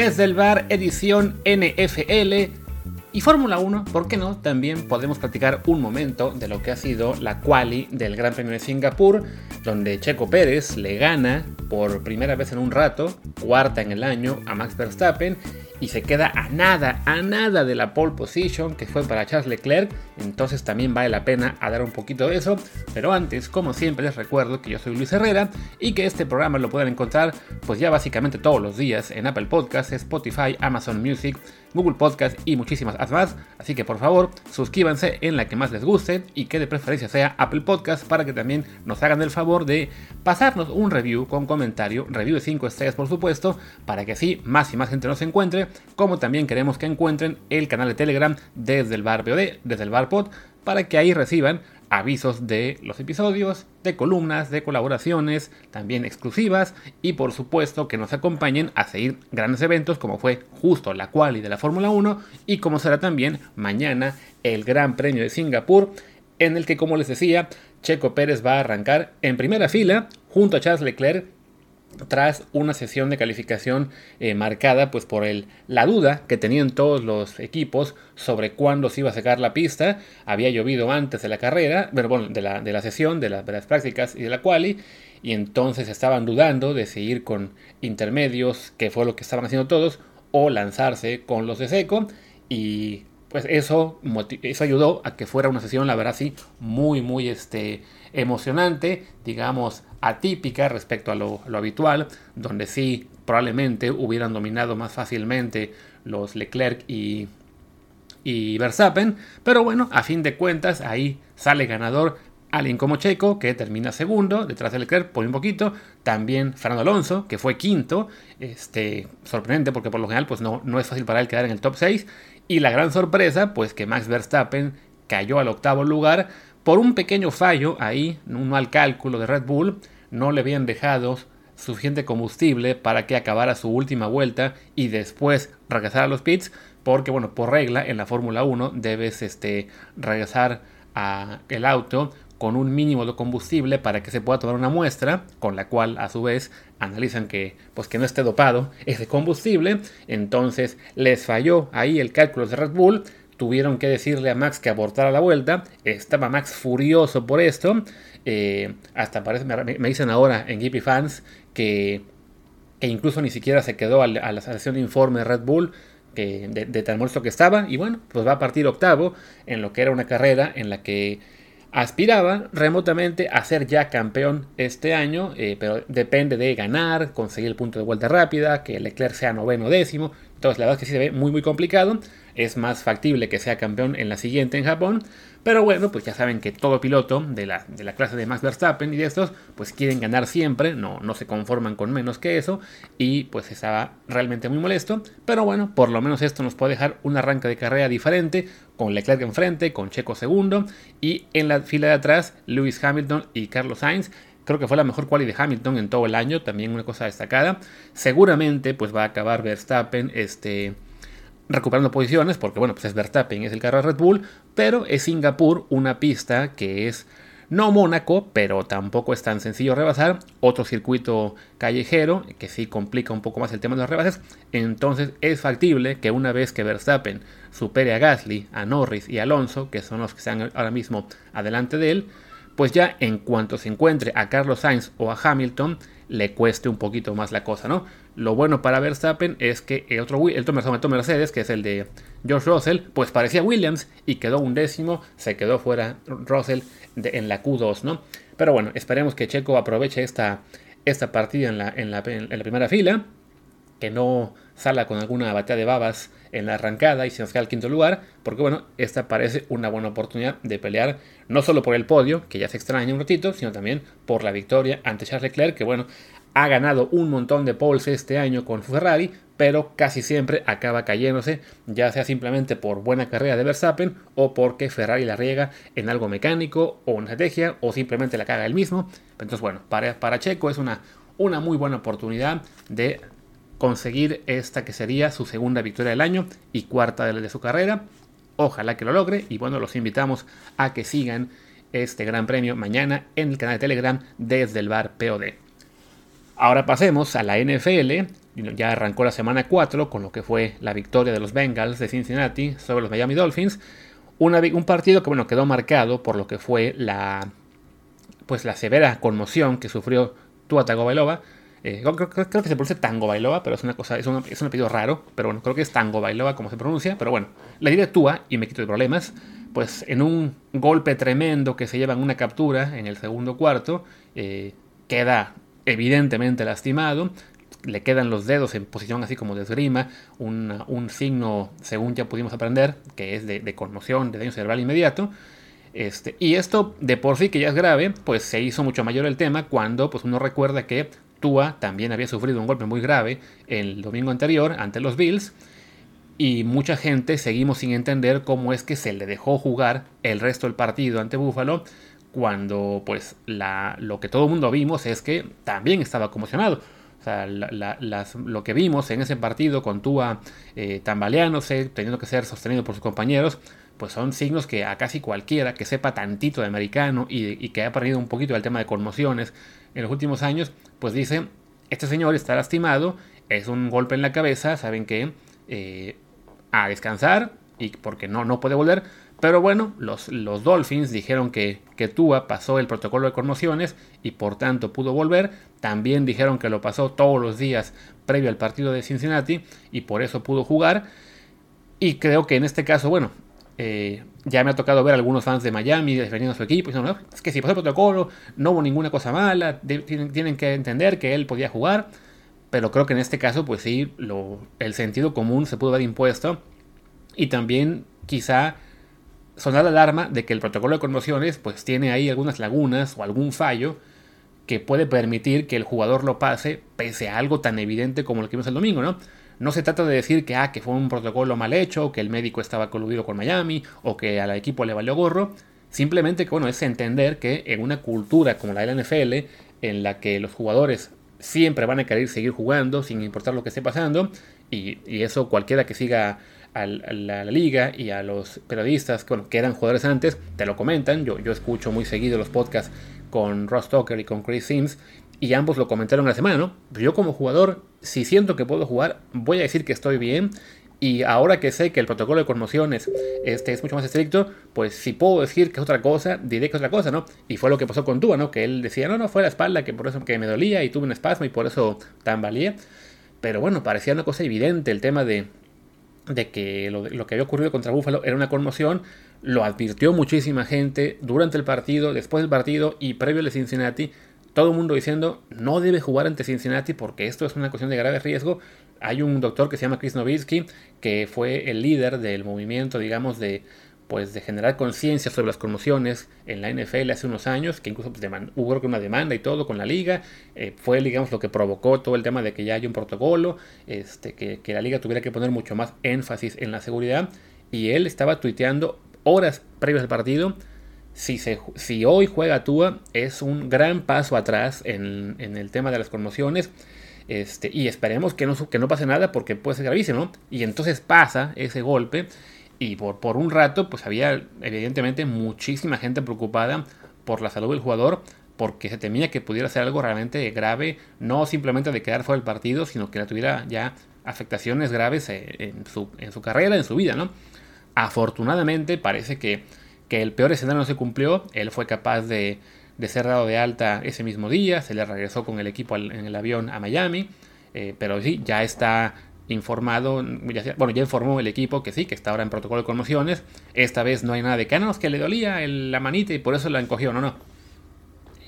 desde el bar edición NFL y Fórmula 1, ¿por qué no? También podemos platicar un momento de lo que ha sido la quali del Gran Premio de Singapur, donde Checo Pérez le gana por primera vez en un rato, cuarta en el año, a Max Verstappen y se queda a nada, a nada de la pole position que fue para Charles Leclerc, entonces también vale la pena a dar un poquito de eso, pero antes, como siempre les recuerdo que yo soy Luis Herrera y que este programa lo pueden encontrar pues ya básicamente todos los días en Apple Podcasts, Spotify, Amazon Music, Google Podcast y muchísimas más, así que por favor suscríbanse en la que más les guste y que de preferencia sea Apple Podcast para que también nos hagan el favor de pasarnos un review con comentario, review de 5 estrellas por supuesto, para que así más y más gente nos encuentre como también queremos que encuentren el canal de Telegram desde el bar POD, desde el bar pod, para que ahí reciban avisos de los episodios, de columnas, de colaboraciones, también exclusivas y por supuesto que nos acompañen a seguir grandes eventos como fue justo la quali de la Fórmula 1 y como será también mañana el Gran Premio de Singapur en el que como les decía Checo Pérez va a arrancar en primera fila junto a Charles Leclerc tras una sesión de calificación eh, marcada pues por el, la duda que tenían todos los equipos sobre cuándo se iba a sacar la pista. Había llovido antes de la carrera, bueno, de, la, de la sesión, de, de, las prácticas y de la quali, y entonces estaban dudando de seguir con intermedios, que fue lo que estaban haciendo todos, o lanzarse con los de seco. Y pues eso, eso ayudó a que fuera una sesión, la verdad, sí, muy, muy este, emocionante, digamos, atípica respecto a lo, habitual, donde sí probablemente hubieran dominado más fácilmente los Leclerc y, Verstappen, pero bueno, a fin de cuentas ahí sale ganador alguien como Checo, que termina segundo, detrás de Leclerc por un poquito, también Fernando Alonso, que fue quinto, este, sorprendente porque por lo general pues no, no es fácil para él quedar en el top 6, y la gran sorpresa pues que Max Verstappen cayó al octavo lugar, por un pequeño fallo ahí, un mal cálculo de Red Bull, no le habían dejado suficiente combustible para que acabara su última vuelta y después regresar a los pits, porque bueno, por regla en la Fórmula 1 debes este, regresar a el auto con un mínimo de combustible para que se pueda tomar una muestra, con la cual a su vez analizan que, pues, que no esté dopado ese combustible. Entonces les falló ahí el cálculo de Red Bull, tuvieron que decirle a Max que abortara la vuelta. Estaba Max furioso por esto. Eh, hasta parece, me, dicen ahora en GP Fans que, incluso ni siquiera se quedó a la, sesión de informe de Red Bull. Que, de, tan molesto que estaba. Y bueno, pues va a partir octavo en lo que era una carrera en la que aspiraba remotamente a ser ya campeón este año, eh, pero depende de ganar, conseguir el punto de vuelta rápida, que Leclerc sea noveno décimo. Entonces la verdad es que sí se ve muy muy complicado es más factible que sea campeón en la siguiente en Japón. Pero bueno, pues ya saben que todo piloto de la, de la clase de Max Verstappen y de estos, pues quieren ganar siempre, no, no se conforman con menos que eso. Y pues estaba realmente muy molesto. Pero bueno, por lo menos esto nos puede dejar un arranque de carrera diferente, con Leclerc enfrente, con Checo segundo. Y en la fila de atrás, Lewis Hamilton y Carlos Sainz creo que fue la mejor quali de Hamilton en todo el año, también una cosa destacada. Seguramente pues va a acabar Verstappen este recuperando posiciones, porque bueno, pues es Verstappen, es el carro de Red Bull, pero es Singapur una pista que es no Mónaco, pero tampoco es tan sencillo rebasar. Otro circuito callejero que sí complica un poco más el tema de los rebases. Entonces es factible que una vez que Verstappen supere a Gasly, a Norris y a Alonso, que son los que están ahora mismo adelante de él, pues ya en cuanto se encuentre a Carlos Sainz o a Hamilton, le cueste un poquito más la cosa, ¿no? Lo bueno para Verstappen es que el otro, el otro Mercedes, que es el de George Russell, pues parecía Williams y quedó un décimo, se quedó fuera Russell en la Q2, ¿no? Pero bueno, esperemos que Checo aproveche esta, esta partida en la, en, la, en la primera fila, que no salga con alguna batalla de babas en la arrancada y se nos queda al quinto lugar, porque bueno, esta parece una buena oportunidad de pelear no solo por el podio, que ya se extraña un ratito, sino también por la victoria ante Charles Leclerc, que bueno, ha ganado un montón de poles este año con Ferrari, pero casi siempre acaba cayéndose, ya sea simplemente por buena carrera de Verstappen o porque Ferrari la riega en algo mecánico o una estrategia o simplemente la caga él mismo. Entonces, bueno, para, para Checo es una, una muy buena oportunidad de conseguir esta que sería su segunda victoria del año y cuarta de, de su carrera. Ojalá que lo logre y bueno, los invitamos a que sigan este gran premio mañana en el canal de Telegram desde el bar POD. Ahora pasemos a la NFL ya arrancó la semana 4 con lo que fue la victoria de los Bengals de Cincinnati sobre los Miami Dolphins. un partido que bueno, quedó marcado por lo que fue la, pues, la severa conmoción que sufrió Tua Tagovailoa. Eh, creo, que se pronuncia Tango Bailoa, pero es una cosa, es un, es un apellido raro, pero bueno, creo que es Tango Bailoa como se pronuncia, pero bueno, le diré Tua y me quito de problemas, pues en un golpe tremendo que se lleva en una captura en el segundo cuarto, eh, queda evidentemente lastimado, le quedan los dedos en posición así como de esgrima, un signo, según ya pudimos aprender, que es de, conmoción, de daño cerebral inmediato. Este, y esto de por sí que ya es grave, pues se hizo mucho mayor el tema cuando pues uno recuerda que Tua también había sufrido un golpe muy grave el domingo anterior ante los Bills. Y mucha gente seguimos sin entender cómo es que se le dejó jugar el resto del partido ante Buffalo cuando pues la, lo que todo el mundo vimos es que también estaba conmocionado. O sea, lo que vimos en ese partido con Tua eh, tambaleándose, teniendo que ser sostenido por sus compañeros, pues son signos que a casi cualquiera que sepa tantito de americano y, que ha perdido un poquito el tema de conmociones en los últimos años, pues dice, este señor está lastimado, es un golpe en la cabeza, saben que eh, a descansar y porque no, no puede volver, pero bueno, los, los Dolphins dijeron que, que Tua pasó el protocolo de conmociones y por tanto pudo volver. También dijeron que lo pasó todos los días previo al partido de Cincinnati y por eso pudo jugar. Y creo que en este caso, bueno, eh, ya me ha tocado ver a algunos fans de Miami defendiendo su equipo. Diciendo, no, es que si pasó el protocolo, no hubo ninguna cosa mala. tienen, que entender que él podía jugar. Pero creo que en este caso, pues sí, el sentido común se pudo haber impuesto. Y también quizá sonar la alarma de que el protocolo de conmociones pues tiene ahí algunas lagunas o algún fallo que puede permitir que el jugador lo pase pese a algo tan evidente como lo que vimos el domingo, ¿no? No se trata de decir que, ah, que fue un protocolo mal hecho, que el médico estaba coludido con Miami, o que al equipo le valió gorro. Simplemente que, bueno, es entender que en una cultura como la de la NFL, en la que los jugadores siempre van a querer seguir jugando sin importar lo que esté pasando, y, eso cualquiera que siga a la, liga y a los periodistas que eran jugadores antes, te lo comentan. Yo, yo escucho muy seguido los podcasts con Ross Tucker y con Chris Sims y ambos lo comentaron la semana, ¿no? Yo como jugador, si siento que puedo jugar, voy a decir que estoy bien. Y ahora que sé que el protocolo de conmociones este, es mucho más estricto, pues si puedo decir que es otra cosa, diré que es otra cosa, ¿no? Y fue lo que pasó con Tua, ¿no? Que él decía, no, no, fue la espalda, que por eso que me dolía y tuve un espasmo y por eso tambalía. Pero bueno, parecía una cosa evidente el tema de, de que lo, que había ocurrido contra Buffalo era una conmoción, lo advirtió muchísima gente durante el partido, después del partido y previo al Cincinnati, todo el mundo diciendo no debe jugar ante Cincinnati porque esto es una cuestión de grave riesgo. Hay un doctor que se llama Chris Nowitzki, que fue el líder del movimiento, digamos, de pues de generar conciencia sobre las conmociones en la NFL hace unos años, que incluso pues, hubo una demanda y todo con la liga, eh, fue digamos lo que provocó todo el tema de que ya hay un protocolo, este, que, la liga tuviera que poner mucho más énfasis en la seguridad, y él estaba tuiteando horas previas al partido, si, hoy juega Tua es un gran paso atrás en, el tema de las conmociones, este, y esperemos que no, que no pase nada porque puede ser gravísimo, y entonces pasa ese golpe, y por, por un rato, pues había evidentemente muchísima gente preocupada por la salud del jugador, porque se temía que pudiera ser algo realmente grave, no simplemente de quedar fuera del partido, sino que la tuviera ya afectaciones graves eh, en su, en su carrera, en su vida, ¿no? Afortunadamente parece que, que, el peor escenario no se cumplió, él fue capaz de, de, ser dado de alta ese mismo día, se le regresó con el equipo en el avión a Miami, eh, pero sí, ya está informado, bueno, ya informó el equipo que sí, que está ahora en protocolo de conmociones. Esta vez no hay nada de que, ah, que le dolía la manita y por eso la encogió. No, no.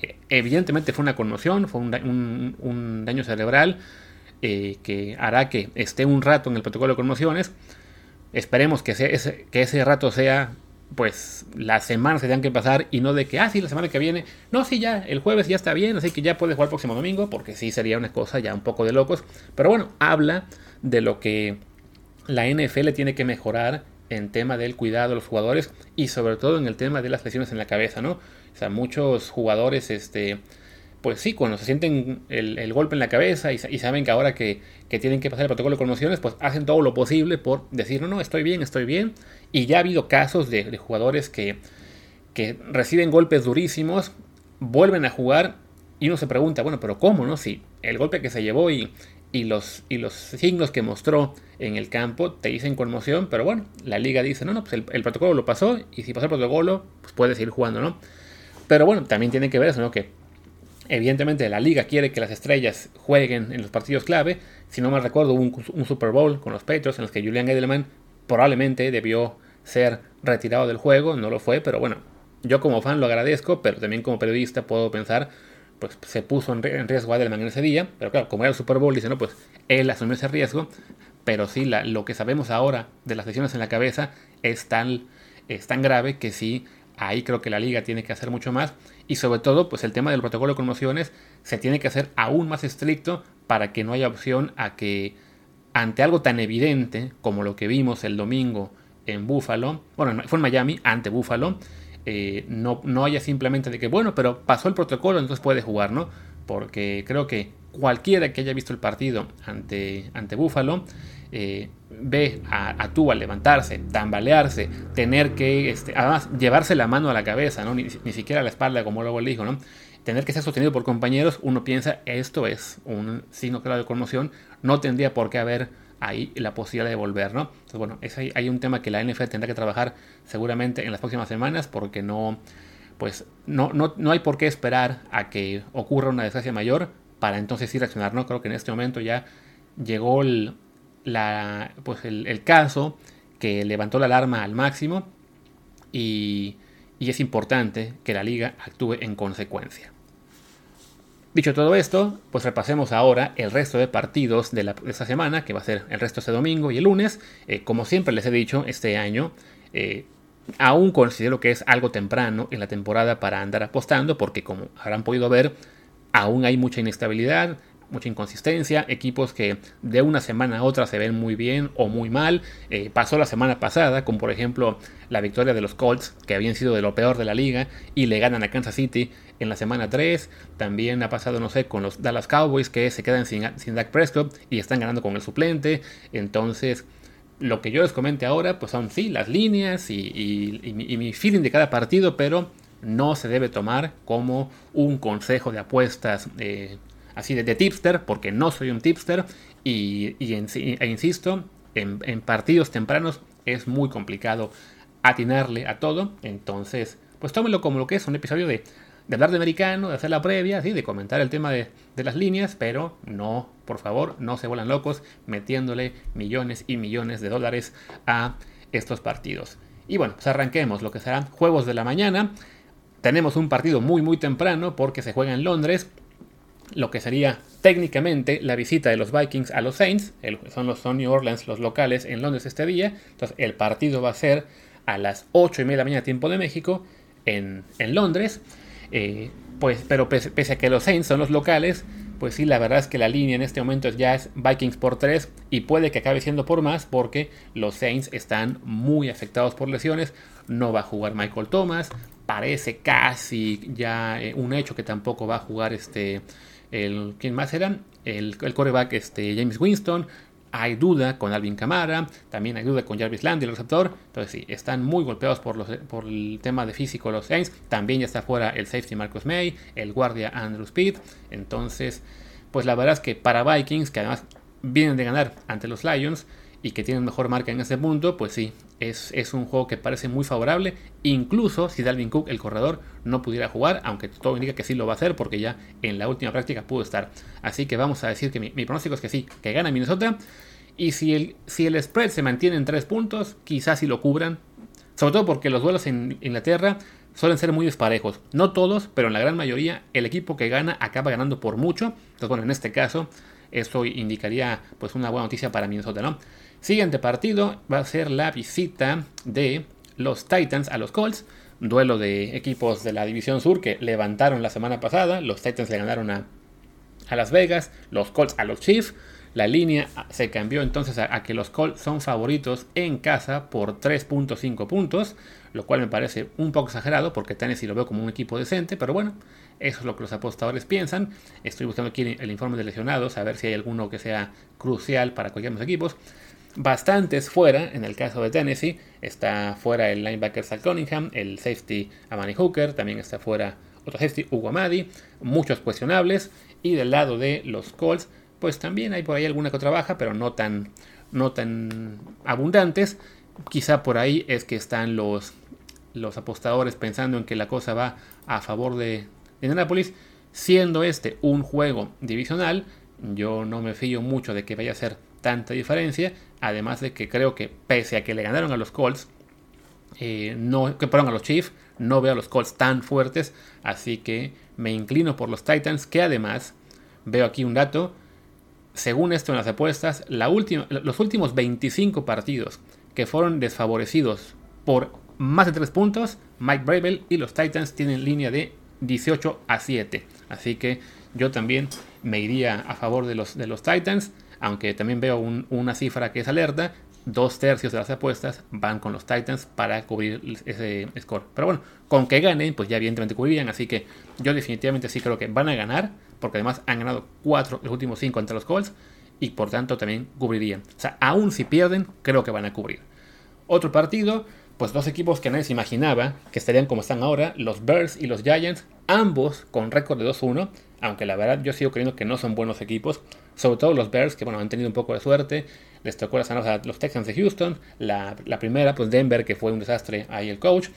Eh, evidentemente fue una conmoción, fue un, daño cerebral eh, que hará que esté un rato en el protocolo de conmociones. Esperemos que, ese, que ese rato sea pues las semanas que tengan que pasar y no de que, ah, sí, la semana que viene, no, sí, ya, el jueves ya está bien, así que ya puede jugar el próximo domingo, porque sí sería una cosa ya un poco de locos. Pero bueno, habla de lo que la NFL tiene que mejorar en tema del cuidado de los jugadores y sobre todo en el tema de las lesiones en la cabeza, ¿no? O sea, muchos jugadores, este, pues sí, cuando se sienten el, golpe en la cabeza y, saben que ahora que, tienen que pasar el protocolo de conmociones, pues hacen todo lo posible por decir, no, no, estoy bien, estoy bien. Y ya ha habido casos de, jugadores que, que reciben golpes durísimos, vuelven a jugar y uno se pregunta, bueno, pero ¿cómo, no? Si el golpe que se llevó y, y los, y los signos que mostró en el campo te dicen conmoción, pero bueno, la liga dice, no, no, pues el, protocolo lo pasó y si pasó el protocolo, pues puedes seguir jugando, ¿no? Pero bueno, también tiene que ver eso, ¿no? Que evidentemente la liga quiere que las estrellas jueguen en los partidos clave. Si no mal recuerdo, un, un Super Bowl con los Patriots en los que Julian Edelman probablemente debió ser retirado del juego, no lo fue, pero bueno, yo como fan lo agradezco, pero también como periodista puedo pensar, pues se puso en riesgo a Edelman en ese día, pero claro, como era el Super Bowl, no, pues él asumió ese riesgo, pero sí, lo que sabemos ahora de las lesiones en la cabeza es tan, es tan grave que sí, ahí creo que la liga tiene que hacer mucho más, y sobre todo, pues el tema del protocolo de conmociones se tiene que hacer aún más estricto para que no haya opción a que ante algo tan evidente como lo que vimos el domingo en Buffalo, bueno, fue en Miami, ante Buffalo, eh, no, no haya simplemente de que, bueno, pero pasó el protocolo, entonces puede jugar, ¿no? Porque creo que cualquiera que haya visto el partido ante, ante Buffalo eh, ve a, a levantarse, tambalearse, tener que, este, además, llevarse la mano a la cabeza, ¿no? Ni, siquiera a la espalda, como luego le dijo, ¿no? Tener que ser sostenido por compañeros, uno piensa, esto es un signo claro de conmoción, no tendría por qué haber ahí la posibilidad de volver, ¿no? Entonces, bueno, es ahí, hay un tema que la NFL tendrá que trabajar seguramente en las próximas semanas porque no, pues, no, no, no hay por qué esperar a que ocurra una desgracia mayor para entonces sí reaccionar, ¿no? Creo que en este momento ya llegó el, la, pues el, caso que levantó la alarma al máximo y, y es importante que la liga actúe en consecuencia. Dicho todo esto, pues repasemos ahora el resto de partidos de, la, esta semana, que va a ser el resto este domingo y el lunes. Eh, como siempre les he dicho, este año eh, aún considero que es algo temprano en la temporada para andar apostando, porque como habrán podido ver, aún hay mucha inestabilidad, mucha inconsistencia, equipos que de una semana a otra se ven muy bien o muy mal. Eh, pasó la semana pasada, como por ejemplo la victoria de los Colts, que habían sido de lo peor de la liga, y le ganan a Kansas City en la semana 3. También ha pasado, no sé, con los Dallas Cowboys, que se quedan sin, sin Dak Prescott y están ganando con el suplente. Entonces, lo que yo les comente ahora, pues son sí, las líneas y, mi, feeling de cada partido, pero no se debe tomar como un consejo de apuestas eh, así de, tipster, porque no soy un tipster y, e insisto, en, partidos tempranos es muy complicado atinarle a todo, entonces pues tómenlo como lo que es un episodio de, hablar de americano, de hacer la previa, ¿sí? de comentar el tema de, las líneas, pero no, por favor, no se vuelan locos metiéndole millones y millones de dólares a estos partidos. Y bueno, pues arranquemos lo que serán juegos de la mañana. Tenemos un partido muy muy temprano porque se juega en Londres lo que sería técnicamente la visita de los Vikings a los Saints, son los New Orleans los locales en Londres este día, entonces el partido va a ser a las 8 y media de la mañana tiempo de México en, Londres, eh, pues, pero pese, a que los Saints son los locales, pues sí, la verdad es que la línea en este momento ya es Vikings por 3 y puede que acabe siendo por más porque los Saints están muy afectados por lesiones, no va a jugar Michael Thomas, parece casi ya eh, un hecho que tampoco va a jugar este el, ¿Quién más eran? El, el coreback este, James Winston. Hay duda con Alvin Kamara. También hay duda con Jarvis Landry, el receptor. Entonces sí, están muy golpeados por el tema de físico los Saints. También ya está fuera el safety Marcus May. El guardia Andrew Speed. Entonces, pues la verdad es que para Vikings, que además vienen de ganar ante los Lions y que tienen mejor marca en ese punto, pues sí, es, un juego que parece muy favorable, incluso si Dalvin Cook, el corredor, no pudiera jugar, aunque todo indica que sí lo va a hacer porque ya en la última práctica pudo estar. Así que vamos a decir que mi, pronóstico es que sí, que gana Minnesota. Y si el, si el spread se mantiene en 3 puntos, quizás sí lo cubran. Sobre todo porque los duelos en Inglaterra suelen ser muy disparejos. No todos, pero en la gran mayoría el equipo que gana acaba ganando por mucho. Entonces, bueno, en este caso, eso indicaría pues una buena noticia para Minnesota, ¿no? Siguiente partido va a ser la visita de los Titans a los Colts. Duelo de equipos de la División Sur que levantaron la semana pasada. Los Titans le ganaron a, Las Vegas, los Colts a los Chiefs. La línea se cambió entonces a, que los Colts son favoritos en casa por 3.5 puntos, lo cual me parece un poco exagerado porque Tennessee lo veo como un equipo decente, pero bueno, eso es lo que los apostadores piensan. Estoy buscando aquí el informe de lesionados, a ver si hay alguno que sea crucial para cualquiera de los equipos bastantes fuera, en el caso de Tennessee, está fuera el linebacker Sal Cunningham, el safety Amani Hooker, también está fuera otro safety Hugo Amadi, muchos cuestionables, y del lado de los Colts, pues también hay por ahí alguna que otra baja, pero no tan, no tan abundantes. Quizá por ahí es que están los, los apostadores pensando en que la cosa va a favor de Indianapolis. Siendo este un juego divisional, yo no me fío mucho de que vaya a ser tanta diferencia. Además de que creo que pese a que le ganaron a los Colts, eh, no, que perdón, a los Chiefs, no veo a los Colts tan fuertes. Así que me inclino por los Titans, que además veo aquí un dato. Según esto en las apuestas, la última, los últimos 25 partidos que fueron desfavorecidos por más de 3 puntos, Mike Bravel y los Titans tienen línea de 18 a 7. Así que yo también me iría a favor de los, de los Titans, aunque también veo una cifra que es alerta. Dos tercios de las apuestas van con los Titans para cubrir ese score. Pero bueno, con que ganen, pues ya evidentemente cubrirían. Así que yo definitivamente sí creo que van a ganar, porque además han ganado 4 los últimos 5 ante los Colts y por tanto también cubrirían. O sea, aún si pierden, creo que van a cubrir. Otro partido, pues dos equipos que nadie se imaginaba que estarían como están ahora, los Bears y los Giants, ambos con récord de 2-1, aunque la verdad yo sigo creyendo que no son buenos equipos, sobre todo los Bears, que bueno, han tenido un poco de suerte, les tocó las a los Texans de Houston, la, primera, pues Denver, que fue un desastre ahí el coach,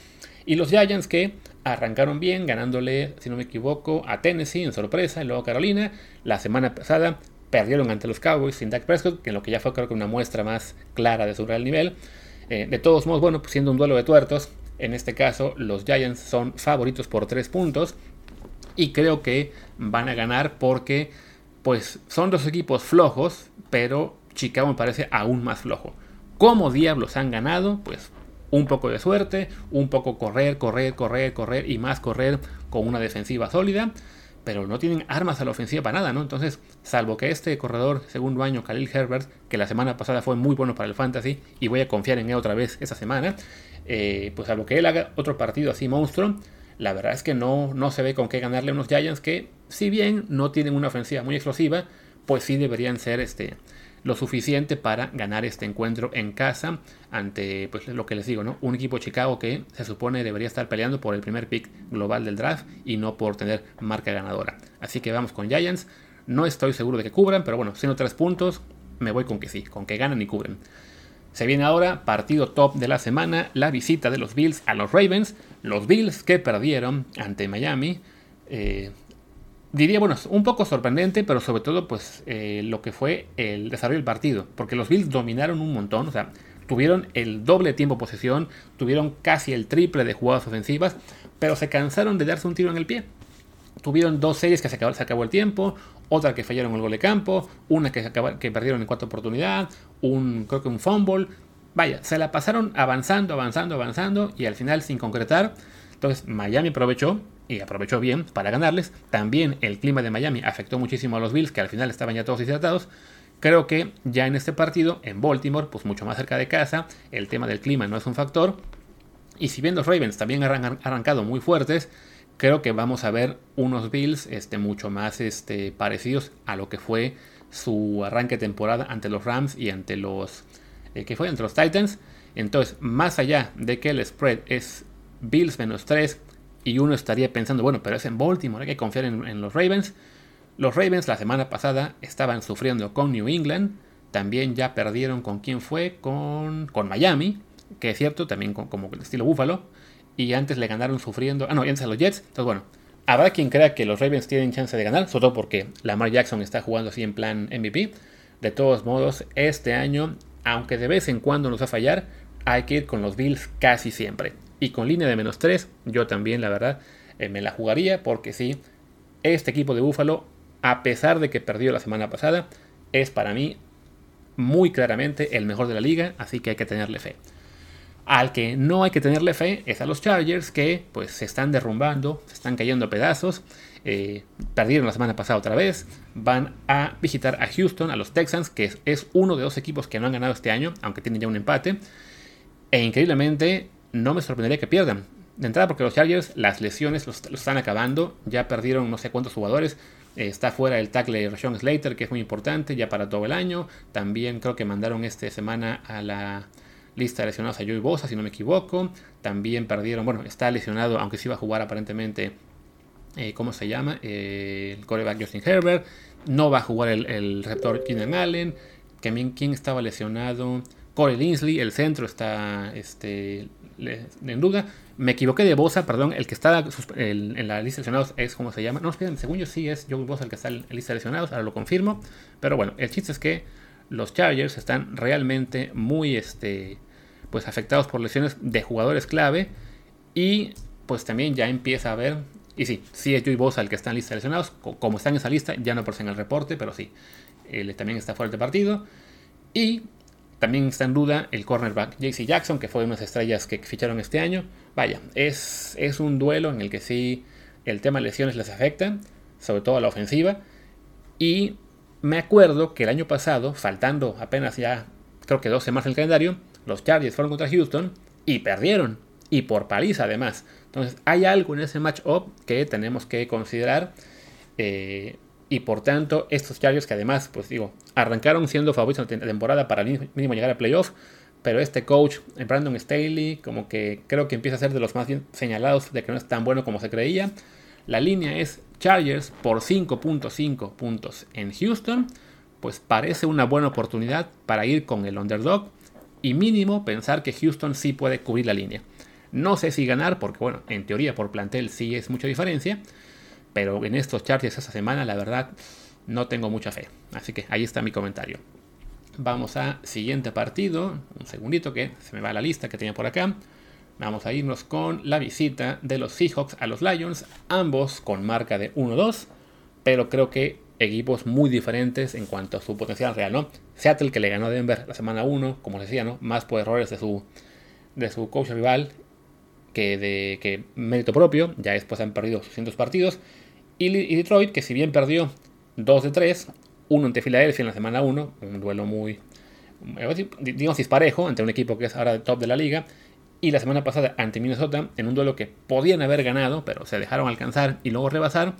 y los Giants que arrancaron bien, ganándole, si no me equivoco, a Tennessee en sorpresa, y luego Carolina, la semana pasada perdieron ante los Cowboys sin Dak Prescott, que en lo que ya fue creo que una muestra más clara de su real nivel. Eh, de todos modos, bueno, pues siendo un duelo de tuertos, en este caso los Giants son favoritos por 3 puntos. Y creo que van a ganar porque pues son dos equipos flojos, pero Chicago me parece aún más flojo. ¿Cómo diablos han ganado? Pues un poco de suerte, un poco correr, correr, correr, correr y más correr con una defensiva sólida, pero no tienen armas a la ofensiva para nada, ¿no? Entonces, salvo que este corredor segundo año, Khalil Herbert, que la semana pasada fue muy bueno para el fantasy y voy a confiar en él otra vez esta semana, eh, pues salvo que él haga otro partido así monstruo, la verdad es que no, no se ve con qué ganarle a unos Giants que, si bien no tienen una ofensiva muy explosiva, pues sí deberían ser este, lo suficiente para ganar este encuentro en casa ante pues lo que les digo, ¿no? Un equipo Chicago que se supone debería estar peleando por el primer pick global del draft y no por tener marca ganadora. Así que vamos con Giants. No estoy seguro de que cubran, pero bueno, siendo tres puntos, me voy con que sí, con que ganan y cubren. Se viene ahora partido top de la semana, la visita de los Bills a los Ravens. Los Bills que perdieron ante Miami. Eh, diría, bueno, un poco sorprendente, pero sobre todo pues eh, lo que fue el desarrollo del partido. Porque los Bills dominaron un montón, o sea, tuvieron el doble tiempo posesión, tuvieron casi el triple de jugadas ofensivas, pero se cansaron de darse un tiro en el pie. Tuvieron dos series que se acabó, se acabó el tiempo, otra que fallaron el gol de campo, una que, perdieron en cuarta oportunidad, un, creo que un fumble. Vaya, se la pasaron avanzando, avanzando, avanzando y al final sin concretar. Entonces Miami aprovechó y aprovechó bien para ganarles. También el clima de Miami afectó muchísimo a los Bills que al final estaban ya todos hidratados. Creo que ya en este partido, en Baltimore, pues mucho más cerca de casa, el tema del clima no es un factor. Y si bien los Ravens también han arrancado muy fuertes, creo que vamos a ver unos Bills este, mucho más este, parecidos a lo que fue su arranque de temporada ante los Rams y ante los eh, que fue ante los Titans. Entonces, más allá de que el spread es Bills menos 3 y uno estaría pensando, bueno, pero es en Baltimore, hay que confiar en, los Ravens. Los Ravens la semana pasada estaban sufriendo con New England, también ya perdieron con quién fue, con, con Miami, que es cierto, también como el estilo Búfalo y antes le ganaron sufriendo. Ah, no, antes a los Jets. Entonces, bueno, habrá quien crea que los Ravens tienen chance de ganar, sobre todo porque Lamar Jackson está jugando así en plan MVP. De todos modos, este año, aunque de vez en cuando nos va a fallar, hay que ir con los Bills casi siempre. Y con línea de menos 3, yo también, la verdad, eh, me la jugaría porque sí, este equipo de Buffalo, a pesar de que perdió la semana pasada, es para mí muy claramente el mejor de la liga, así que hay que tenerle fe. Al que no hay que tenerle fe es a los Chargers que pues se están derrumbando, se están cayendo a pedazos. Eh, perdieron la semana pasada otra vez. Van a visitar a Houston, a los Texans, que es, uno de dos equipos que no han ganado este año, aunque tienen ya un empate. E increíblemente no me sorprendería que pierdan. De entrada porque los Chargers las lesiones los, están acabando. Ya perdieron no sé cuántos jugadores. Eh, está fuera el tackle Rashawn Slater, que es muy importante ya para todo el año. También creo que mandaron esta semana a la lista de lesionados a Joey Bosa, si no me equivoco. También perdieron, bueno, está lesionado, aunque sí iba a jugar aparentemente, eh, ¿cómo se llama? Eh, el coreback Justin Herbert. no va a jugar el, receptor Keenan Allen. También, ¿quién estaba lesionado? Corey Linsley, el centro está este, en duda. Me equivoqué de Bosa, perdón, el que está en la lista de lesionados es como se llama. No, según yo sí es Joey Bosa el que está en la lista de lesionados, ahora lo confirmo. Pero bueno, el chiste es que los Chargers están realmente muy este, pues afectados por lesiones de jugadores clave. Y pues también ya empieza a haber. Y sí, sí es Joey Bosa el que está en lista de lesionados. Como está en esa lista, ya no por en el reporte, pero sí. Él también está fuera de partido. Y también está en duda el cornerback JC Jackson, que fue de las estrellas que ficharon este año. Vaya, es, es un duelo en el que sí el tema de lesiones les afecta, sobre todo a la ofensiva. Y me acuerdo que el año pasado, faltando apenas ya creo que dos semanas en el calendario, los Chargers fueron contra Houston y perdieron. Y por paliza además. Entonces hay algo en ese match-up que tenemos que considerar. Eh, y por tanto, estos Chargers que además, pues digo, arrancaron siendo favoritos en la temporada para mínimo llegar a playoff. Pero este coach, Brandon Staley, como que creo que empieza a ser de los más bien señalados de que no es tan bueno como se creía. La línea es Chargers por 5.5 puntos en Houston. Pues parece una buena oportunidad para ir con el underdog. Y mínimo pensar que Houston sí puede cubrir la línea. No sé si ganar, porque bueno, en teoría por plantel sí es mucha diferencia. Pero en estos Chargers esta semana, la verdad, no tengo mucha fe. Así que ahí está mi comentario. Vamos a siguiente partido. Un segundito que se me va la lista que tenía por acá. Vamos a irnos con la visita de los Seahawks a los Lions. Ambos con marca de 1-2. Pero creo que equipos muy diferentes en cuanto a su potencial real, ¿no? Seattle que le ganó a Denver la semana 1, como decía, ¿no? Más por errores de su, de su coach rival que de que mérito propio. Ya después han perdido 600 partidos. Y, Detroit, que si bien perdió 2 de 3, uno ante Filadelfia en la semana 1, un duelo muy, digamos, disparejo ante un equipo que es ahora top de la liga, y la semana pasada ante Minnesota, en un duelo que podían haber ganado, pero se dejaron alcanzar y luego rebasar,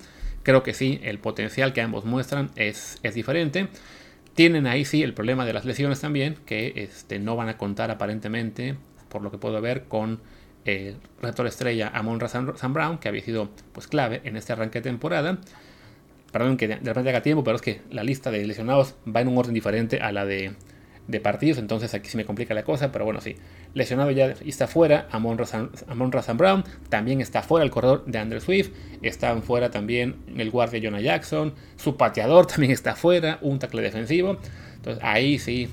creo que sí, el potencial que ambos muestran es, es diferente. Tienen ahí sí el problema de las lesiones también, que este, no van a contar aparentemente, por lo que puedo ver, con el receptor estrella Amon Sam Brown, que había sido pues, clave en este arranque de temporada. Perdón que de repente haga tiempo, pero es que la lista de lesionados va en un orden diferente a la de, partidos, entonces aquí sí me complica la cosa, pero bueno, sí. Lesionado ya está fuera Amon Razan Brown, también está fuera el corredor de Andrew Swift, están fuera también el guardia Jonah Jackson, su pateador también está fuera, un tackle defensivo. Entonces ahí sí,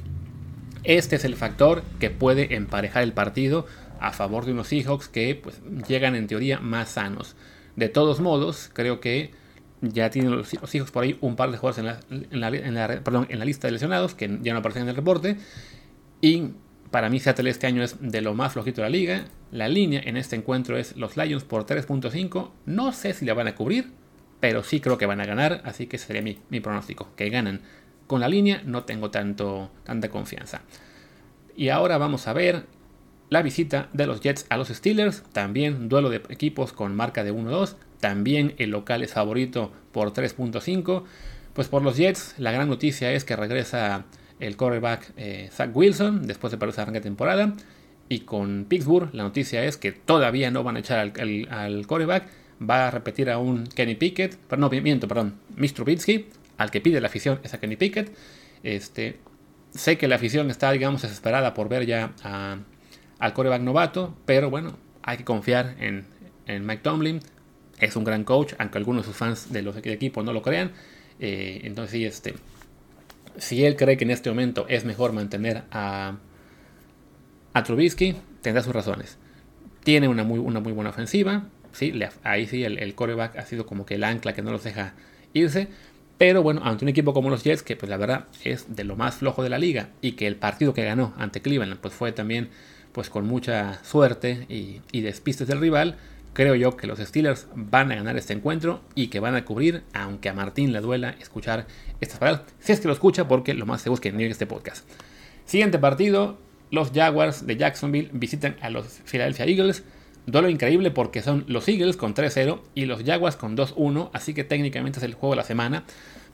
este es el factor que puede emparejar el partido a favor de unos Seahawks que pues, llegan en teoría más sanos. De todos modos, creo que ya tienen los, Seahawks por ahí un par de jugadores en la, en la, lista de lesionados que ya no aparecen en el reporte. Y para mí Seattle este año es de lo más flojito de la liga. La línea en este encuentro es los Lions por 3.5. No sé si la van a cubrir, pero sí creo que van a ganar, así que sería mi, mi pronóstico, que ganan. Con la línea no tengo tanto, tanta confianza. Y ahora vamos a ver la visita de los Jets a los Steelers, también duelo de equipos con marca de 1-2, también el local es favorito por 3.5. Pues por los Jets, la gran noticia es que regresa el quarterback eh, Zach Wilson después de perder arranque de temporada. Y con Pittsburgh, la noticia es que todavía no van a echar al, al, quarterback. Va a repetir a un Kenny Pickett, no, miento, perdón, Mitch Trubisky, al que pide la afición es a Kenny Pickett. Este, sé que la afición está, digamos, desesperada por ver ya al coreback novato, pero bueno, hay que confiar en, Mike Tomlin. Es un gran coach, aunque algunos de sus fans de los equipos no lo crean. Eh, entonces, sí, este, si él cree que en este momento es mejor mantener a, a Trubisky, tendrá sus razones. Tiene una muy, una muy buena ofensiva. ¿sí? ahí sí, el, el, coreback ha sido como que el ancla que no los deja irse. Pero bueno, ante un equipo como los Jets, que pues la verdad es de lo más flojo de la liga, y que el partido que ganó ante Cleveland pues fue también pues con mucha suerte y, despistes del rival, creo yo que los Steelers van a ganar este encuentro y que van a cubrir, aunque a Martín le duela escuchar estas palabras, si es que lo escucha, porque lo más seguro es que este podcast. Siguiente partido, los Jaguars de Jacksonville visitan a los Philadelphia Eagles. Duelo increíble porque son los Eagles con 3-0 y los Jaguars con 2-1, así que técnicamente es el juego de la semana.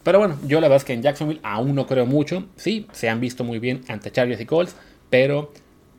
Pero bueno, yo la verdad es que en Jacksonville aún no creo mucho. Sí, se han visto muy bien ante Chargers y Colts, pero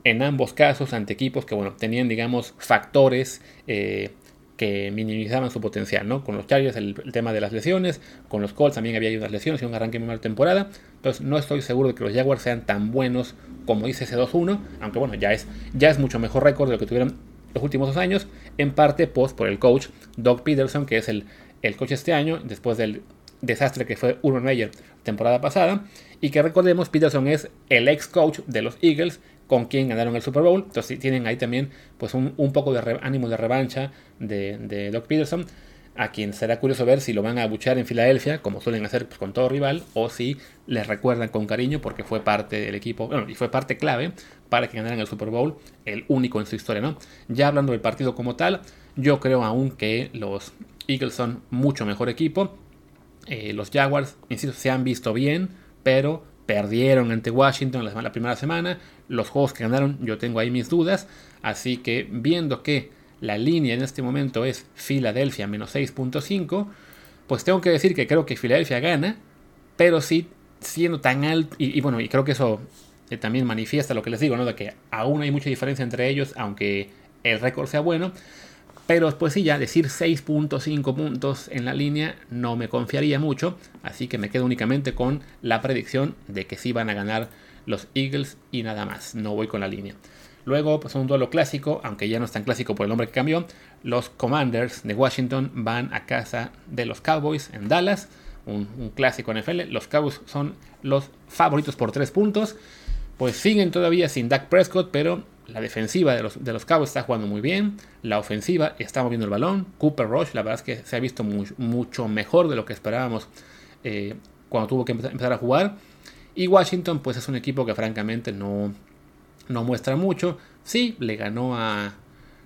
en ambos casos ante equipos que bueno, tenían digamos factores eh, que minimizaban su potencial, ¿no? Con los Chargers el, tema de las lesiones, con los Colts también había unas lesiones y un arranque muy mal temporada. Entonces no estoy seguro de que los Jaguars sean tan buenos como dice ese 2-1, aunque bueno, ya es, ya es mucho mejor récord de lo que tuvieron los últimos dos años, en parte post por el coach Doug Peterson, que es el, el coach este año, después del desastre que fue Urban Meyer temporada pasada, y que recordemos, Peterson es el ex coach de los Eagles, con quien ganaron el Super Bowl. Entonces tienen ahí también pues un, poco de ánimo de revancha de, Doc Peterson, a quien será curioso ver si lo van a abuchar en Filadelfia, como suelen hacer pues, con todo rival, o si les recuerdan con cariño porque fue parte del equipo, bueno, y fue parte clave para que ganaran el Super Bowl, el único en su historia, ¿no? Ya hablando del partido como tal, yo creo aún que los Eagles son mucho mejor equipo. Eh, los Jaguars, insisto, se han visto bien, pero perdieron ante Washington la, primera semana. Los juegos que ganaron, yo tengo ahí mis dudas. Así que viendo que la línea en este momento es Filadelfia menos 6.5, pues tengo que decir que creo que Filadelfia gana, pero sí siendo tan alto. Y, bueno, y creo que eso eh, también manifiesta lo que les digo, ¿no? De que aún hay mucha diferencia entre ellos, aunque el récord sea bueno. Pero después sí, ya decir 6.5 puntos en la línea no me confiaría mucho, así que me quedo únicamente con la predicción de que sí van a ganar los Eagles y nada más, no voy con la línea. Luego, pues un duelo clásico, aunque ya no es tan clásico por el nombre que cambió, los Commanders de Washington van a casa de los Cowboys en Dallas, un, clásico NFL. Los Cowboys son los favoritos por 3 puntos, pues siguen todavía sin Dak Prescott, pero la defensiva de los, de los Cowboys está jugando muy bien. La ofensiva está moviendo el balón. Cooper Rush, la verdad es que se ha visto mucho mejor de lo que esperábamos eh, cuando tuvo que empezar, a jugar. Y Washington, pues es un equipo que francamente no, no muestra mucho. Sí, le ganó a,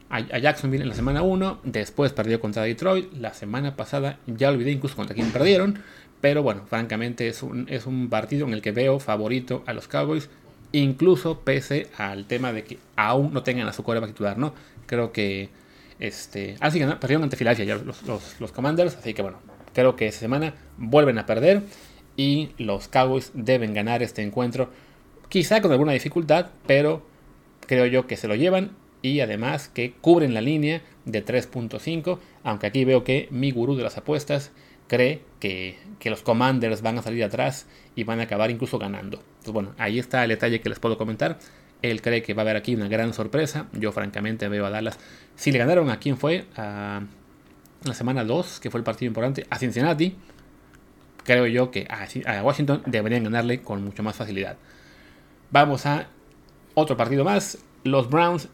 a, Jacksonville en la semana 1. Después perdió contra Detroit. La semana pasada ya olvidé incluso contra quién perdieron. Pero bueno, francamente es un, es un partido en el que veo favorito a los Cowboys incluso pese al tema de que aún no tengan a su coreback titular, ¿no? Creo que este, así que perdieron ante Filadelfia los, Commanders, así que bueno, creo que esta semana vuelven a perder y los Cowboys deben ganar este encuentro, quizá con alguna dificultad, pero creo yo que se lo llevan y además que cubren la línea de 3.5, aunque aquí veo que mi gurú de las apuestas cree que, los Commanders van a salir atrás y van a acabar incluso ganando. Bueno, ahí está el detalle que les puedo comentar. Él cree que va a haber aquí una gran sorpresa. Yo, francamente, veo a Dallas. Si le ganaron a quién fue, a la semana 2, que fue el partido importante, a Cincinnati, creo yo que a, Washington deberían ganarle con mucha más facilidad. Vamos a otro partido más. Los Browns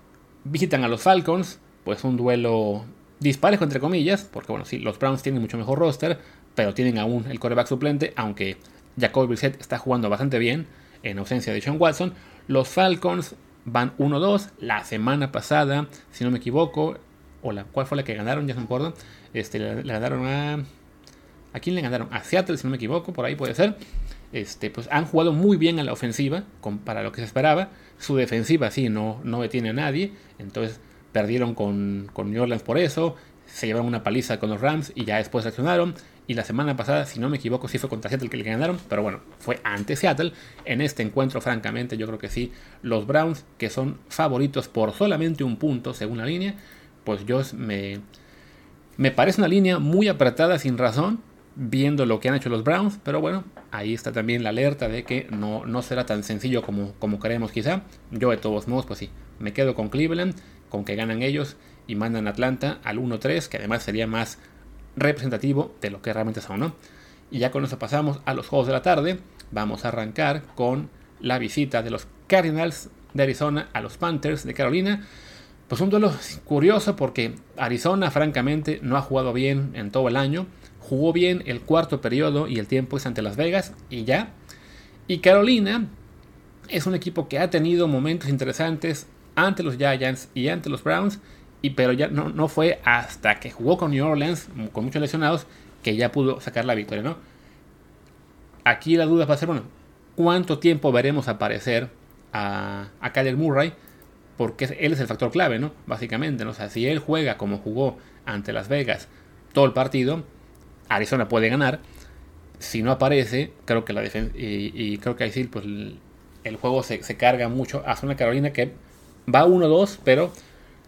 visitan a los Falcons. Pues un duelo disparejo entre comillas, porque bueno, sí, los Browns tienen mucho mejor roster, pero tienen aún el coreback suplente, aunque Jacob Brissett está jugando bastante bien en ausencia de Sean Watson. Los Falcons van 1-2 la semana pasada, si no me equivoco, o la, ¿cuál fue la que ganaron? Ya no me acuerdo. Este, le, ganaron a... ¿A quién le ganaron? A Seattle, si no me equivoco, por ahí puede ser. Este, pues han jugado muy bien a la ofensiva, para lo que se esperaba. Su defensiva sí, no, no detiene a nadie. Entonces perdieron con, con New Orleans por eso, se llevaron una paliza con los Rams y ya después reaccionaron. Y la semana pasada, si no me equivoco, sí fue contra Seattle que le ganaron, pero bueno, fue ante Seattle. En este encuentro, francamente, yo creo que sí, los Browns, que son favoritos por solamente un punto según la línea, pues yo me, me parece una línea muy apretada sin razón, viendo lo que han hecho los Browns, pero bueno, ahí está también la alerta de que no, no será tan sencillo como, como quizá. Yo de todos modos, pues sí, me quedo con Cleveland con que ganan ellos y mandan a Atlanta al 1-3, que además sería más representativo de lo que realmente son, ¿no? Y ya con eso pasamos a los juegos de la tarde. Vamos a arrancar con la visita de los Cardinals de Arizona a los Panthers de Carolina. Pues un duelo curioso porque Arizona francamente no ha jugado bien en todo el año. Jugó bien el cuarto periodo y el tiempo es ante Las Vegas y ya. Y Carolina es un equipo que ha tenido momentos interesantes ante los Giants y ante los Browns, y, pero ya no, no fue hasta que jugó con New Orleans, con muchos lesionados, que ya pudo sacar la victoria, ¿no? Aquí la duda va a ser, bueno, ¿cuánto tiempo veremos aparecer a, a Kyler Murray? Porque él es el factor clave, ¿no? Básicamente, ¿no? O si él juega como jugó ante Las Vegas todo el partido, Arizona puede ganar. Si no aparece, creo que la defensa, y, creo que ahí pues el, juego se, carga mucho a una Carolina que va 1-2, pero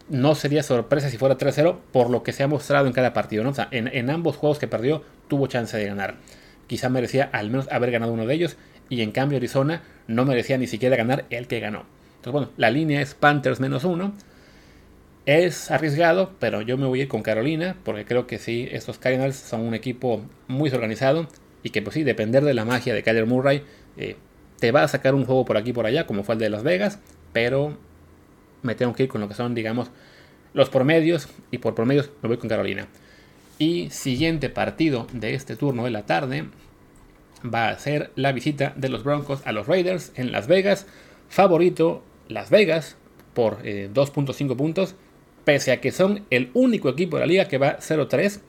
no sería sorpresa si fuera 3-0 por lo que se ha mostrado en cada partido. ¿no? Sea, en, ambos juegos que perdió tuvo chance de ganar. Quizá merecía al menos haber ganado uno de ellos y en cambio Arizona no merecía ni siquiera ganar el que ganó. Entonces bueno, la línea es Panthers menos uno. Es arriesgado, pero yo me voy a ir con Carolina porque creo que sí, estos Cardinals son un equipo muy organizado y que pues sí, depender de la magia de Kyler Murray eh, te va a sacar un juego por aquí y por allá como fue el de Las Vegas, pero me tengo que ir con lo que son, digamos, los promedios. Y por promedios me voy con Carolina. Y siguiente partido de este turno de la tarde va a ser la visita de los Broncos a los Raiders en Las Vegas. Favorito Las Vegas por 2.5 eh, puntos, pese a que son el único equipo de la liga que va 0-3.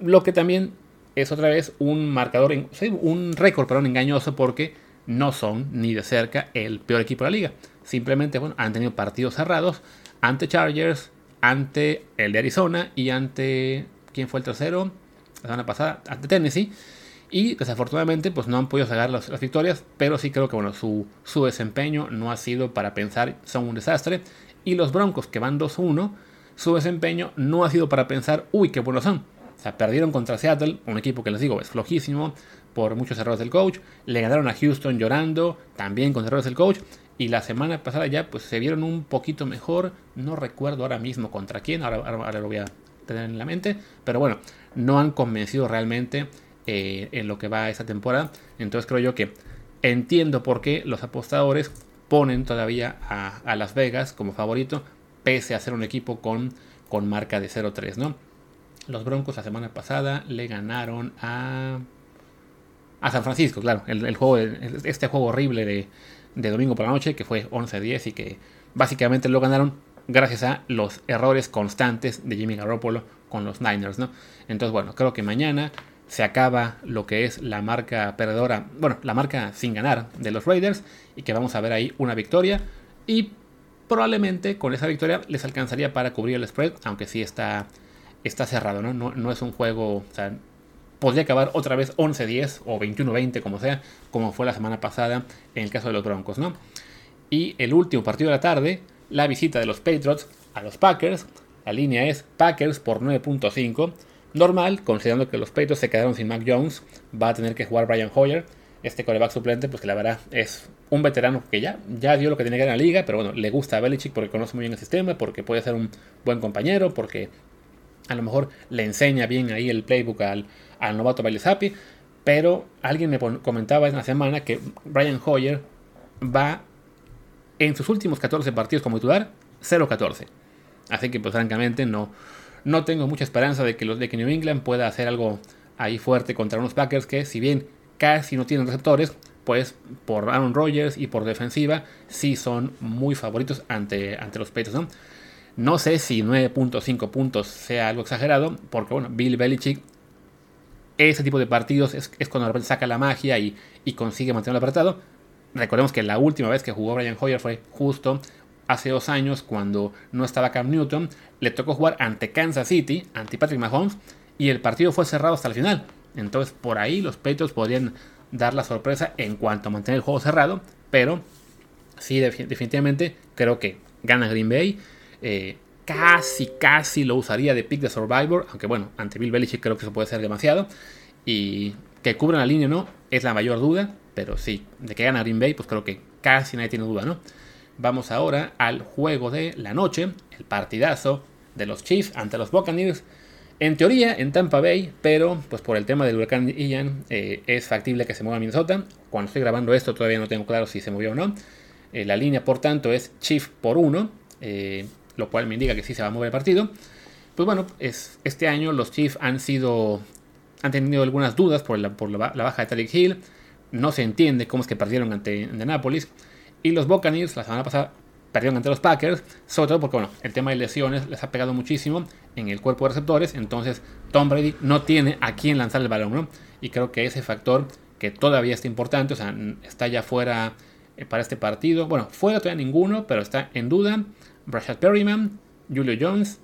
Lo que también es otra vez un marcador, un récord, perdón, engañoso porque no son ni de cerca el peor equipo de la liga. Simplemente, bueno, han tenido partidos cerrados ante Chargers, ante el de Arizona y ante. ¿Quién fue el tercero? La semana pasada, ante Tennessee. Y desafortunadamente, pues no han podido sacar las, victorias, pero sí creo que bueno, su, su, desempeño no ha sido para pensar, son un desastre. Y los Broncos, que van 2-1, su desempeño no ha sido para pensar, uy, qué buenos son. O sea, perdieron contra Seattle, un equipo que les digo es flojísimo por muchos errores del coach. Le ganaron a Houston llorando, también con errores del coach. Y la semana pasada ya pues se vieron un poquito mejor. No recuerdo ahora mismo contra quién, ahora, ahora, lo voy a tener en la mente. Pero bueno, no han convencido realmente eh, en lo que va esta temporada. Entonces creo yo que entiendo por qué los apostadores ponen todavía a, Las Vegas como favorito, pese a ser un equipo con, con marca de 0-3, ¿no? Los Broncos la semana pasada le ganaron a, a San Francisco, claro. El, juego, este juego horrible de, de domingo por la noche, que fue 11-10 y que básicamente lo ganaron gracias a los errores constantes de Jimmy Garoppolo con los Niners, ¿no? Entonces, bueno, creo que mañana se acaba lo que es la marca perdedora, bueno, la marca sin ganar de los Raiders y que vamos a ver ahí una victoria y probablemente con esa victoria les alcanzaría para cubrir el spread, aunque sí está, está cerrado, ¿no? ¿no? No es un juego, podría acabar otra vez 11-10 o 21-20, como sea, como fue la semana pasada en el caso de los Broncos, ¿no? Y el último partido de la tarde, la visita de los Patriots a los Packers. La línea es Packers por 9.5. Normal, considerando que los Patriots se quedaron sin Mac Jones, va a tener que jugar Brian Hoyer, este coreback suplente, pues que la verdad es un veterano que ya, ya dio lo que tenía que dar en la liga, pero bueno, le gusta a Belichick porque conoce muy bien el sistema, porque puede ser un buen compañero, porque a lo mejor le enseña bien ahí el playbook al, novato Zappi. Pero alguien me comentaba en la semana que Brian Hoyer va en sus últimos 14 partidos como titular 0-14. Así que pues francamente no, no tengo mucha esperanza de que los de New England pueda hacer algo ahí fuerte contra unos Packers que si bien casi no tienen receptores, pues por Aaron Rodgers y por defensiva sí son muy favoritos ante, ante los Patriots. ¿no? sé si 9.5 puntos sea algo exagerado, porque bueno, Bill Belichick ese tipo de partidos es, cuando de repente saca la magia y, consigue mantenerlo apretado. Recordemos que la última vez que jugó Brian Hoyer fue justo hace dos años cuando no estaba Cam Newton. Le tocó jugar ante Kansas City, ante Patrick Mahomes, y el partido fue cerrado hasta el final. Entonces por ahí los Patriots podrían dar la sorpresa en cuanto a mantener el juego cerrado, pero sí, definitivamente creo que gana Green Bay. Eh, casi, casi lo usaría de pick de Survivor, aunque bueno, ante Bill Belichick creo que eso puede ser demasiado. Y que cubran la línea no, es la mayor duda, pero sí, de que gana Green Bay, pues creo que casi nadie tiene duda, ¿no? Vamos ahora al juego de la noche, el partidazo de los Chiefs ante los Buccaneers. En teoría en Tampa Bay, pero pues por el tema del huracán Ian eh, es factible que se mueva a Minnesota. Cuando estoy grabando esto todavía no tengo claro si se movió o no. Eh, la línea por tanto es Chief por 1 lo cual me indica que sí se va a mover el partido. Pues bueno, es, este año los Chiefs han sido. han tenido algunas dudas por la, por la, baja de Tariq Hill. No se entiende cómo es que perdieron ante Indianapolis. Y los Buccaneers la semana pasada perdieron ante los Packers, sobre todo porque bueno, el tema de lesiones les ha pegado muchísimo en el cuerpo de receptores, entonces Tom Brady no tiene a quién lanzar el balón. Y creo que ese factor que todavía está importante, o sea, está ya fuera eh, para este partido, bueno, fuera todavía ninguno, pero está en duda, Brashad Perryman, Julio Jones,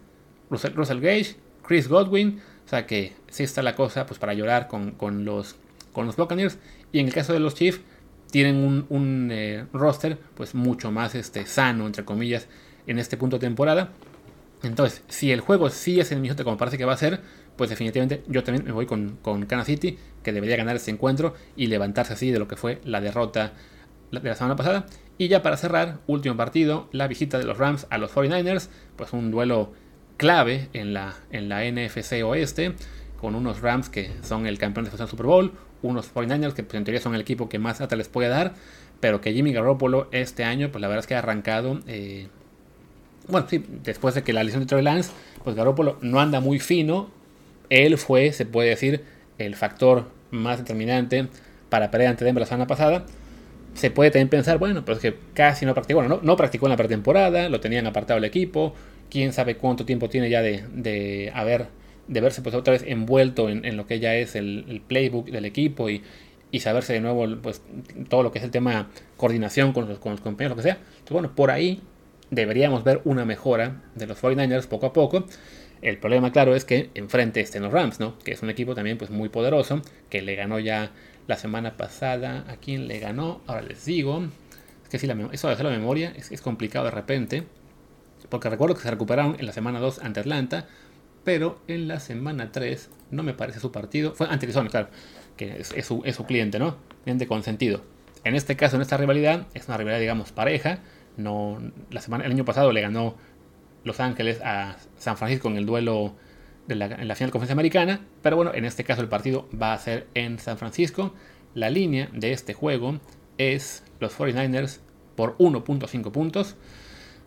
Russell, Gage, Chris Godwin. O sea que sí está la cosa pues, para llorar con, los, con los Buccaneers. Y en el caso de los Chiefs, tienen un, eh, roster pues mucho más este, sano, entre comillas, en este punto de temporada. Entonces, si el juego sí es el mismo como parece que va a ser, pues definitivamente yo también me voy con, con Kansas City, que debería ganar este encuentro y levantarse así de lo que fue la derrota de la semana pasada. Y ya para cerrar, último partido, la visita de los Rams a los 49ers, pues un duelo clave en la, en la NFC Oeste, con unos Rams que son el campeón de Super Bowl, unos 49ers que pues, en teoría son el equipo que más hasta les puede dar, pero que Jimmy Garoppolo este año, pues la verdad es que ha arrancado eh, bueno, sí, después de que la lesión de Trey Lance, pues Garoppolo no anda muy fino. Él fue, se puede decir, el factor más determinante para pelear ante Denver la semana pasada. Se puede también pensar, bueno, pero es que casi no practicó, bueno, no, no practicó en la pretemporada, lo tenían apartado el equipo, quién sabe cuánto tiempo tiene ya de, de haber, de verse pues otra vez envuelto en, lo que ya es el, playbook del equipo y, y, saberse de nuevo pues todo lo que es el tema coordinación con los, con los compañeros, lo que sea. Entonces, bueno, por ahí deberíamos ver una mejora de los 49ers poco a poco. El problema, claro, es que enfrente estén los Rams, ¿no? Que es un equipo también pues, muy poderoso, que le ganó ya la semana pasada. ¿A quién le ganó? Ahora les digo. Es que si la, eso de hacer la memoria es, complicado de repente. Porque recuerdo que se recuperaron en la semana 2 ante Atlanta. Pero en la semana 3 no me parece su partido. Fue ante Arizona, claro. Que es, su, cliente, ¿no? Cliente consentido. En este caso, en esta rivalidad, es una rivalidad, digamos, pareja no, la semana, el año pasado le ganó Los Ángeles a San Francisco en el duelo en la final de conferencia americana. Pero bueno, en este caso el partido va a ser en San Francisco. La línea de este juego es los 49ers por 1.5 puntos.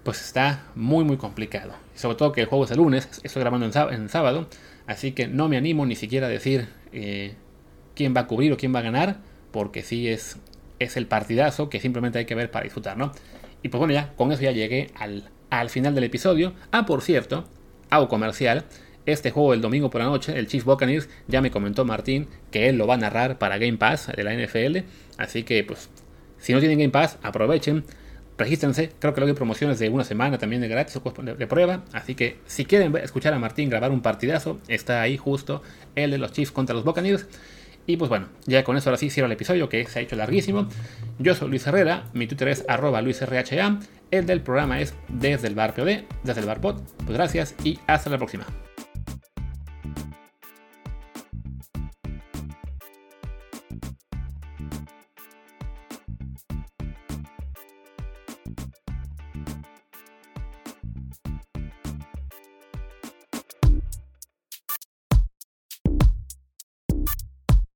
Pues está muy muy complicado. Sobre todo que el juego es el lunes, estoy grabando en, sábado. Así que no me animo ni siquiera a decir eh, quién va a cubrir o quién va a ganar. Porque sí es, es el partidazo que simplemente hay que ver para disfrutar, ¿no? Y pues bueno, ya con eso ya llegué al, final del episodio. Ah, por cierto, hago comercial. Este juego el domingo por la noche, el Chiefs Buccaneers, ya me comentó Martín que él lo va a narrar para Game Pass de la NFL. Así que, pues, si no tienen Game Pass, aprovechen, regístrense. Creo que luego hay promociones de una semana también de gratis o de, prueba. Así que, si quieren escuchar a Martín grabar un partidazo, está ahí justo el de los Chiefs contra los Buccaneers. Y pues bueno, ya con eso ahora sí cierro el episodio que se ha hecho larguísimo. Yo soy Luis Herrera, mi Twitter es arroba luisrha, el del programa es desde el bar POD, desde el bar pod. Pues gracias y hasta la próxima.